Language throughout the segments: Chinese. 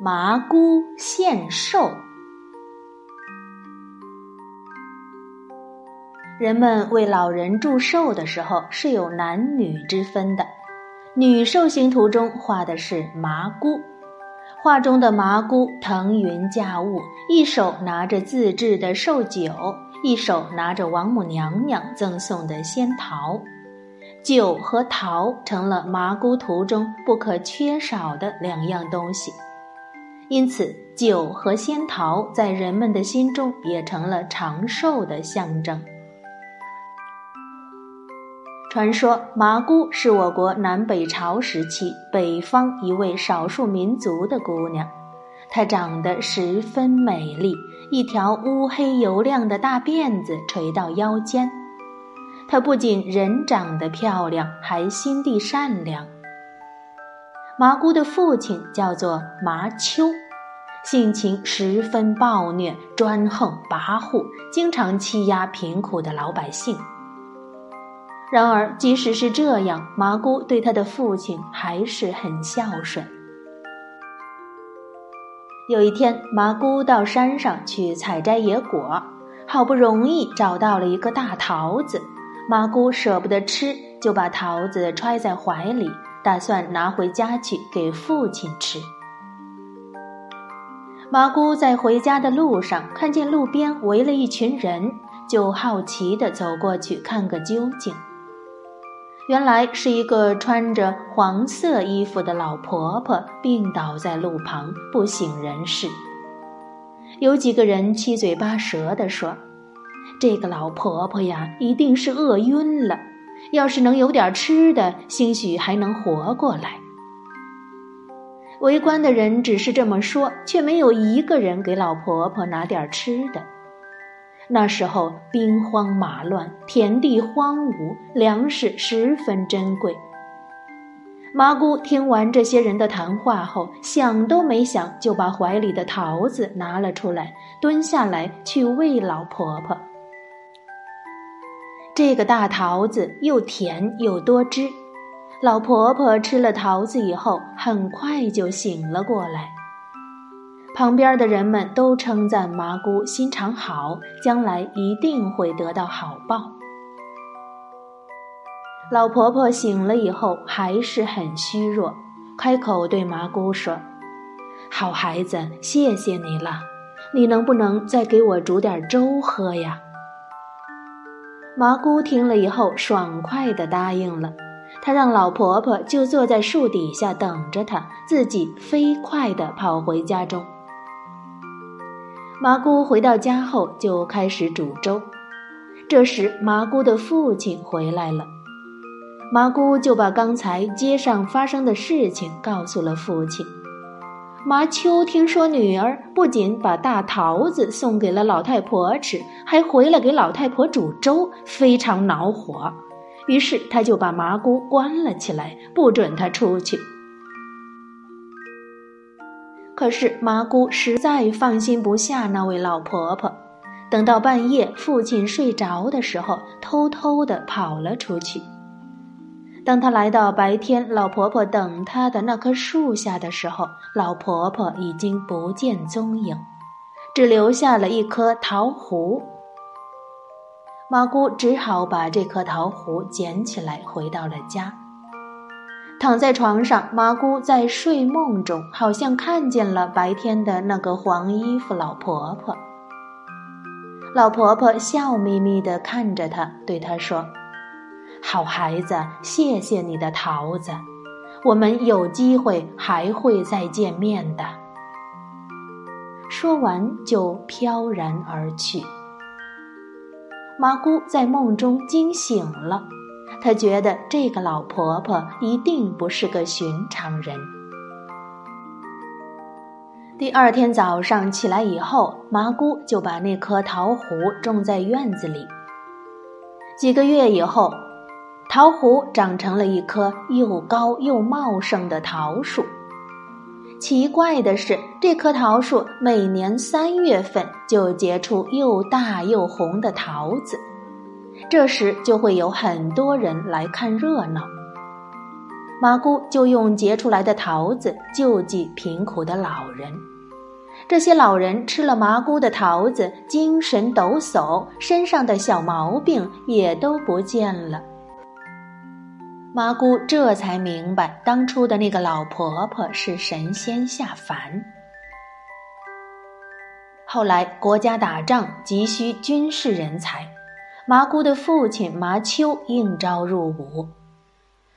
麻姑献寿。人们为老人祝寿的时候是有男女之分的，女寿星图中画的是麻姑，画中的麻姑腾云驾雾，一手拿着自制的寿酒，一手拿着王母娘娘赠送的仙桃，酒和桃成了麻姑图中不可缺少的两样东西。因此，酒和仙桃在人们的心中也成了长寿的象征。传说麻姑是我国南北朝时期北方一位少数民族的姑娘，她长得十分美丽，一条乌黑油亮的大辫子垂到腰间。她不仅人长得漂亮，还心地善良。麻姑的父亲叫做麻丘，性情十分暴虐、专横跋扈，经常欺压贫苦的老百姓。然而，即使是这样，麻姑对她的父亲还是很孝顺。有一天，麻姑到山上去采摘野果，好不容易找到了一个大桃子，麻姑舍不得吃，就把桃子揣在怀里。打算拿回家去给父亲吃。麻姑在回家的路上看见路边围了一群人，就好奇地走过去看个究竟。原来是一个穿着黄色衣服的老婆婆病倒在路旁，不省人事。有几个人七嘴八舌地说：“这个老婆婆呀，一定是饿晕了。”要是能有点吃的，兴许还能活过来。围观的人只是这么说，却没有一个人给老婆婆拿点吃的。那时候兵荒马乱，田地荒芜，粮食十分珍贵。麻姑听完这些人的谈话后，想都没想，就把怀里的桃子拿了出来，蹲下来去喂老婆婆。这个大桃子又甜又多汁，老婆婆吃了桃子以后，很快就醒了过来。旁边的人们都称赞麻姑心肠好，将来一定会得到好报。老婆婆醒了以后还是很虚弱，开口对麻姑说：“好孩子，谢谢你了，你能不能再给我煮点粥喝呀？”麻姑听了以后，爽快地答应了。她让老婆婆就坐在树底下等着她，自己飞快地跑回家中。麻姑回到家后，就开始煮粥。这时，麻姑的父亲回来了，麻姑就把刚才街上发生的事情告诉了父亲。麻秋听说女儿不仅把大桃子送给了老太婆吃，还回来给老太婆煮粥，非常恼火。于是他就把麻姑关了起来，不准她出去。可是麻姑实在放心不下那位老婆婆，等到半夜父亲睡着的时候，偷偷的跑了出去。当他来到白天老婆婆等他的那棵树下的时候，老婆婆已经不见踪影，只留下了一颗桃核。麻姑只好把这颗桃核捡起来，回到了家。躺在床上，麻姑在睡梦中好像看见了白天的那个黄衣服老婆婆。老婆婆笑眯眯地看着她，对她说。好孩子，谢谢你的桃子，我们有机会还会再见面的。说完就飘然而去。麻姑在梦中惊醒了，她觉得这个老婆婆一定不是个寻常人。第二天早上起来以后，麻姑就把那颗桃核种在院子里。几个月以后。桃核长成了一棵又高又茂盛的桃树。奇怪的是，这棵桃树每年三月份就结出又大又红的桃子，这时就会有很多人来看热闹。麻姑就用结出来的桃子救济贫苦的老人。这些老人吃了麻姑的桃子，精神抖擞，身上的小毛病也都不见了。麻姑这才明白，当初的那个老婆婆是神仙下凡。后来国家打仗急需军事人才，麻姑的父亲麻丘应召入伍。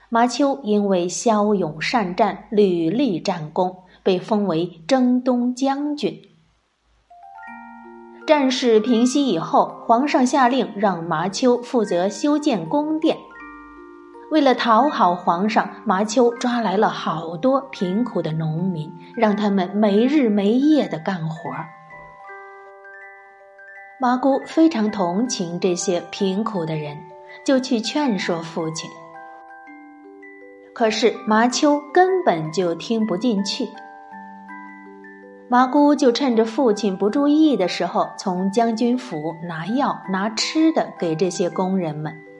麻丘因为骁勇善战，屡立战功，被封为征东将军。战事平息以后，皇上下令让麻丘负责修建宫殿。为了讨好皇上，麻丘抓来了好多贫苦的农民，让他们没日没夜的干活。麻姑非常同情这些贫苦的人，就去劝说父亲。可是麻丘根本就听不进去。麻姑就趁着父亲不注意的时候，从将军府拿药拿吃的给这些工人们。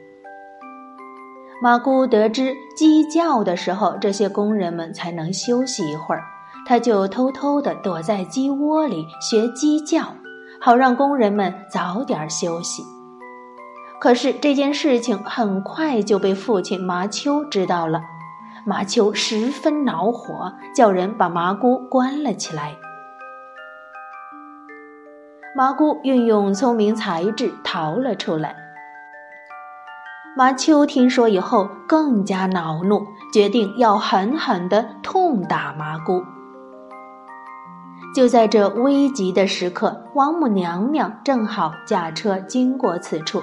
麻姑得知鸡叫的时候，这些工人们才能休息一会儿，他就偷偷的躲在鸡窝里学鸡叫。好让工人们早点休息。可是这件事情很快就被父亲麻丘知道了，麻丘十分恼火，叫人把麻姑关了起来。麻姑运用聪明才智逃了出来。麻丘听说以后更加恼怒，决定要狠狠地痛打麻姑。就在这危急的时刻，王母娘娘正好驾车经过此处。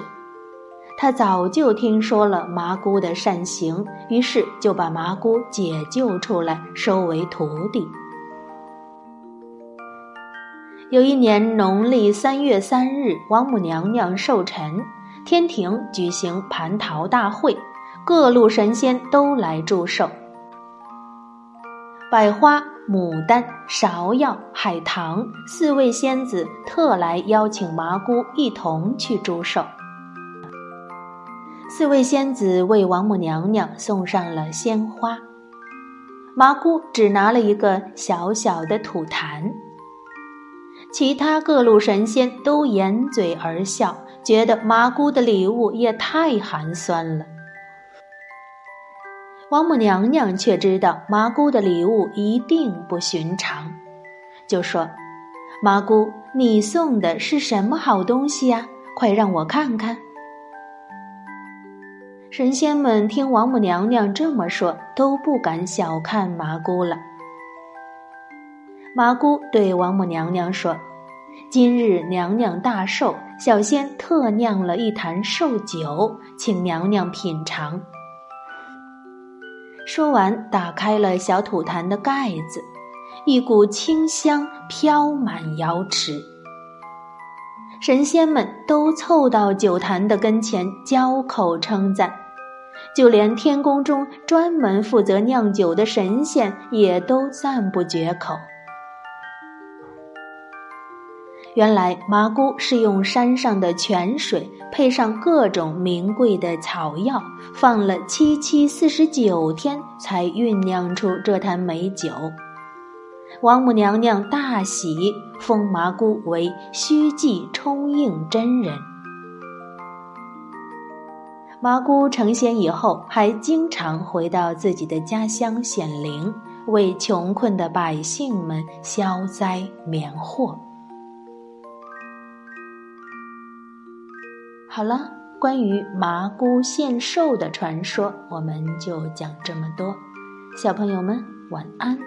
她早就听说了麻姑的善行，于是就把麻姑解救出来，收为徒弟。有一年农历三月三日，王母娘娘寿辰，天庭举行蟠桃大会，各路神仙都来祝寿。百花。牡丹、芍药、海棠四位仙子特来邀请麻姑一同去祝寿。四位仙子为王母娘娘送上了鲜花，麻姑只拿了一个小小的土坛。其他各路神仙都掩嘴而笑，觉得麻姑的礼物也太寒酸了。王母娘娘却知道麻姑的礼物一定不寻常，就说：“麻姑，你送的是什么好东西呀？快让我看看。”神仙们听王母娘娘这么说，都不敢小看麻姑了。麻姑对王母娘娘说：“今日娘娘大寿，小仙特酿了一坛寿酒，请娘娘品尝。”说完，打开了小土坛的盖子，一股清香飘满瑶池。神仙们都凑到酒坛的跟前，交口称赞，就连天宫中专门负责酿酒的神仙也都赞不绝口。原来麻姑是用山上的泉水，配上各种名贵的草药，放了七七四十九天，才酝酿出这坛美酒。王母娘娘大喜，封麻姑为虚寂冲应真人。麻姑成仙以后，还经常回到自己的家乡显灵，为穷困的百姓们消灾免祸。好了，关于麻姑献寿的传说，我们就讲这么多。小朋友们，晚安。